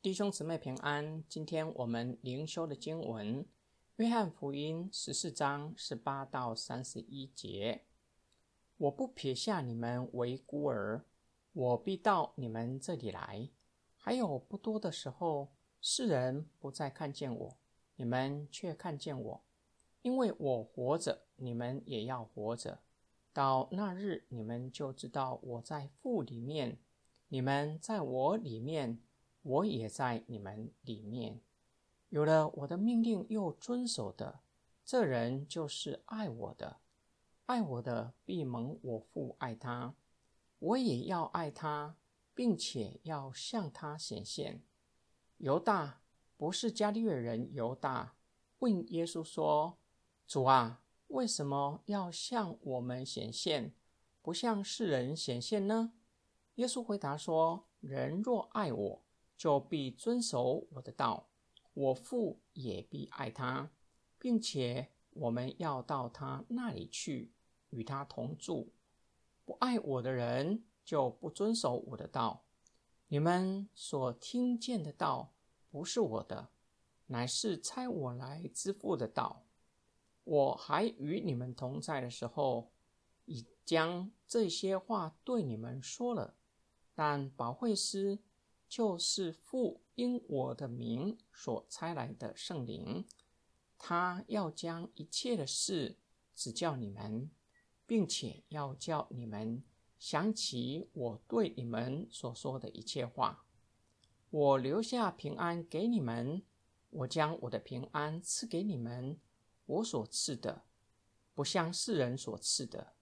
弟兄姊妹平安。今天我们灵修的经文，《约翰福音》十四章十八到三十一节：“我不撇下你们为孤儿，我必到你们这里来。还有不多的时候，世人不再看见我，你们却看见我，因为我活着，你们也要活着。到那日，你们就知道我在父里面，你们在我里面。”我也在你们里面，有了我的命令又遵守的，这人就是爱我的。爱我的必蒙我父爱他，我也要爱他，并且要向他显现。犹大不是加利略人，犹大问耶稣说：“主啊，为什么要向我们显现，不向世人显现呢？”耶稣回答说：“人若爱我，”就必遵守我的道，我父也必爱他，并且我们要到他那里去，与他同住。不爱我的人就不遵守我的道。你们所听见的道不是我的，乃是差我来之父的道。我还与你们同在的时候，已将这些话对你们说了。但保惠师。就是父因我的名所差来的圣灵，他要将一切的事指教你们，并且要叫你们想起我对你们所说的一切话。我留下平安给你们，我将我的平安赐给你们。我所赐的，不像世人所赐的。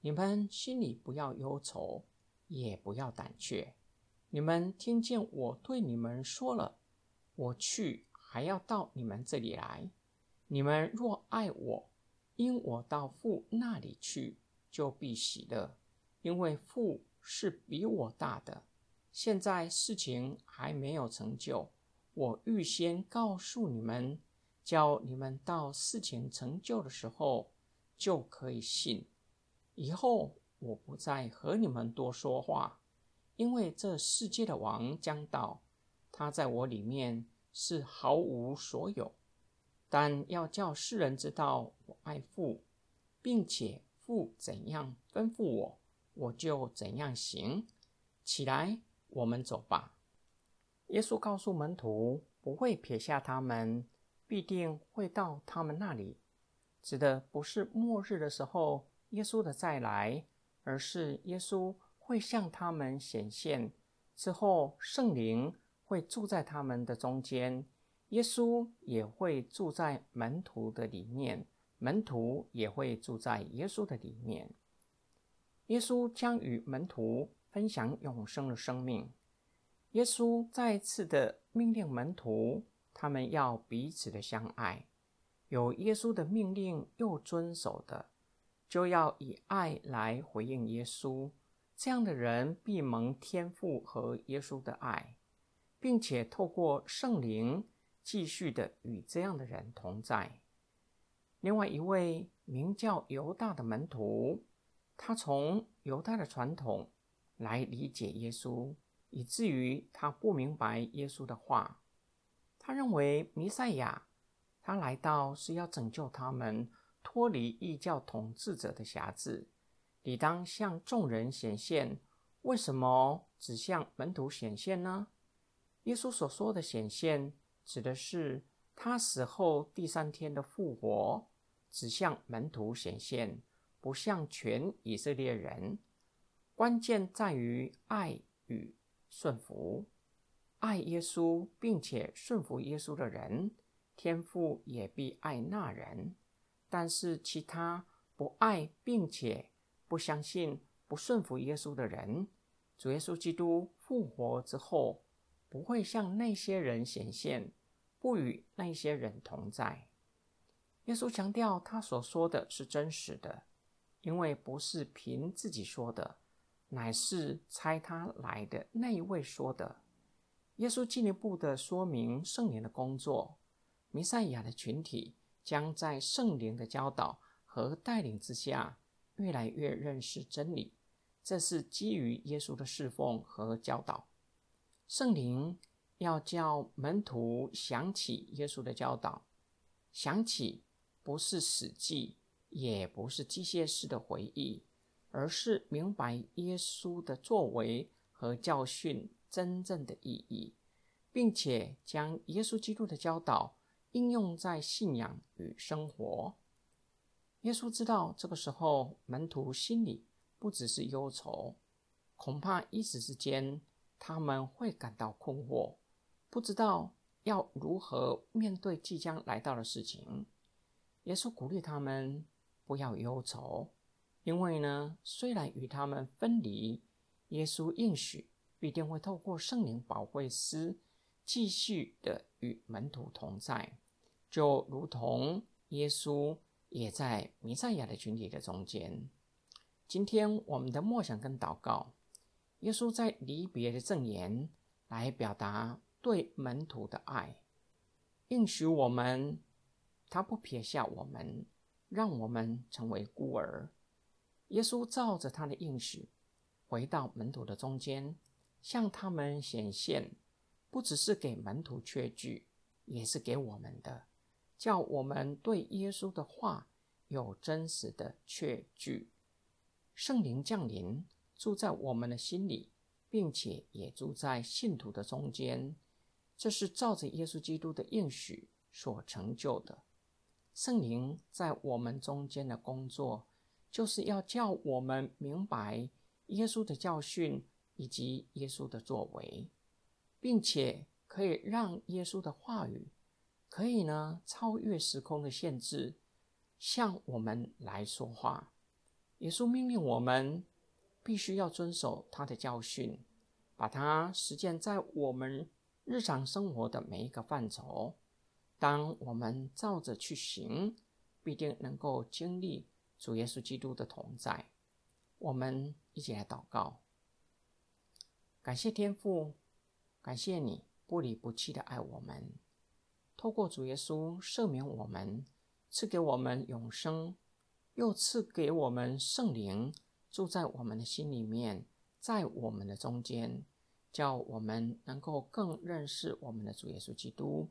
你们心里不要忧愁，也不要胆怯。你们听见我对你们说了，我去还要到你们这里来。你们若爱我，因我到父那里去，就必喜乐，因为父是比我大的。现在事情还没有成就，我预先告诉你们，叫你们到事情成就的时候就可以信。以后我不再和你们多说话。因为这世界的王将到，他在我里面是毫无所有，但要叫世人知道我爱父，并且父怎样吩咐我，我就怎样行。起来，我们走吧。耶稣告诉门徒，不会撇下他们，必定会到他们那里。指的不是末日的时候耶稣的再来，而是耶稣。会向他们显现之后，圣灵会住在他们的中间，耶稣也会住在门徒的里面，门徒也会住在耶稣的里面。耶稣将与门徒分享永生的生命。耶稣再次的命令门徒，他们要彼此的相爱。有耶稣的命令又遵守的，就要以爱来回应耶稣。这样的人必蒙天父和耶稣的爱，并且透过圣灵继续的与这样的人同在。另外一位名叫犹大的门徒，他从犹大的传统来理解耶稣，以至于他不明白耶稣的话。他认为弥赛亚他来到是要拯救他们脱离异教统治者的辖制。理当向众人显现，为什么只向门徒显现呢？耶稣所说的显现，指的是他死后第三天的复活，只向门徒显现，不向全以色列人。关键在于爱与顺服，爱耶稣并且顺服耶稣的人，天父也必爱那人。但是其他不爱并且不相信、不顺服耶稣的人，主耶稣基督复活之后，不会向那些人显现，不与那些人同在。耶稣强调，他所说的是真实的，因为不是凭自己说的，乃是猜他来的那一位说的。耶稣进一步的说明圣灵的工作，弥赛亚的群体将在圣灵的教导和带领之下。越来越认识真理，这是基于耶稣的侍奉和教导。圣灵要叫门徒想起耶稣的教导，想起不是死记，也不是机械式的回忆，而是明白耶稣的作为和教训真正的意义，并且将耶稣基督的教导应用在信仰与生活。耶稣知道这个时候门徒心里不只是忧愁，恐怕一时之间他们会感到困惑。不知道要如何面对即将来到的事情，耶稣鼓励他们不要忧愁，因为呢，虽然与他们分离，耶稣应许必定会透过圣灵保惠师继续的与门徒同在，就如同耶稣也在弥赛亚的群体的中间。今天我们的默想跟祷告，耶稣在离别的证言来表达。对门徒的爱，应许我们，他不撇下我们，让我们成为孤儿。耶稣照着他的应许，回到门徒的中间，向他们显现，不只是给门徒确据，也是给我们的，叫我们对耶稣的话有真实的确据。圣灵降临，住在我们的心里，并且也住在信徒的中间。这是照着耶稣基督的应许所成就的。圣灵在我们中间的工作，就是要叫我们明白耶稣的教训以及耶稣的作为，并且可以让耶稣的话语可以呢超越时空的限制，向我们来说话。耶稣命令我们必须要遵守他的教训，把它实践在我们。日常生活的每一个范畴，当我们照着去行，必定能够经历主耶稣基督的同在。我们一起来祷告，感谢天父，感谢你不离不弃的爱我们，透过主耶稣赦免我们，赐给我们永生，又赐给我们圣灵住在我们的心里面，在我们的中间。叫我们能够更认识我们的主耶稣基督，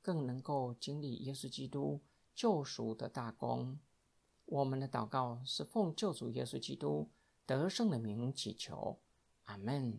更能够经历耶稣基督救赎的大功。我们的祷告是奉救主耶稣基督得胜的名祈求，阿门。